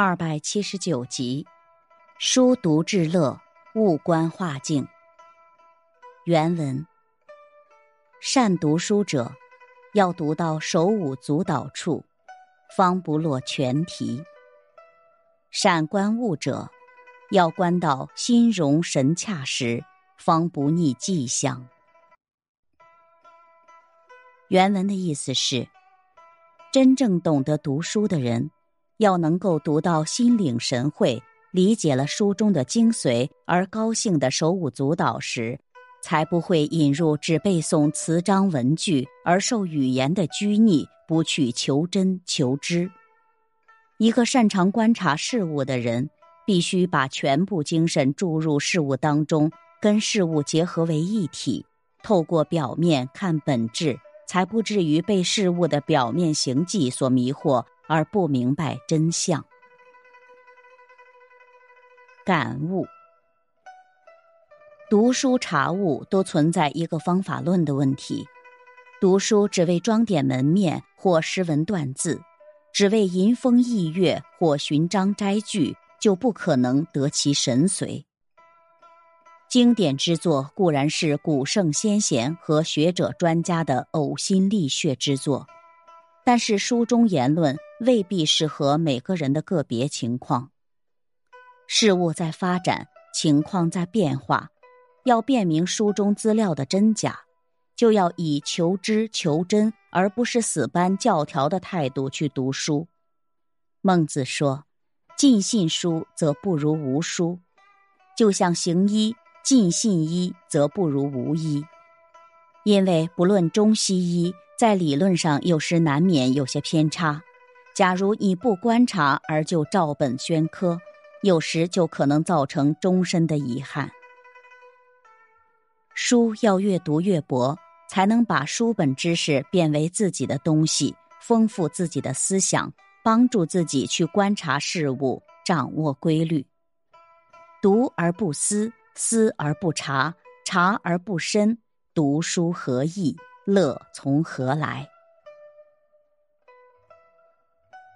二百七十九集，书读至乐，物观化境。原文：善读书者，要读到手舞足蹈处，方不落全题；善观物者，要观到心融神洽时，方不逆迹象。原文的意思是。真正懂得读书的人，要能够读到心领神会，理解了书中的精髓，而高兴的手舞足蹈时，才不会引入只背诵词章文句而受语言的拘泥，不去求真求知。一个擅长观察事物的人，必须把全部精神注入事物当中，跟事物结合为一体，透过表面看本质。才不至于被事物的表面形迹所迷惑，而不明白真相。感悟：读书查物都存在一个方法论的问题。读书只为装点门面或诗文断字，只为吟风逸月或寻章摘句，就不可能得其神髓。经典之作固然是古圣先贤和学者专家的呕心沥血之作，但是书中言论未必适合每个人的个别情况。事物在发展，情况在变化，要辨明书中资料的真假，就要以求知求真，而不是死搬教条的态度去读书。孟子说：“尽信书，则不如无书。”就像行医。尽信医，则不如无医。因为不论中西医，在理论上有时难免有些偏差。假如你不观察而就照本宣科，有时就可能造成终身的遗憾。书要越读越薄，才能把书本知识变为自己的东西，丰富自己的思想，帮助自己去观察事物，掌握规律。读而不思。思而不察，察而不深，读书何益？乐从何来？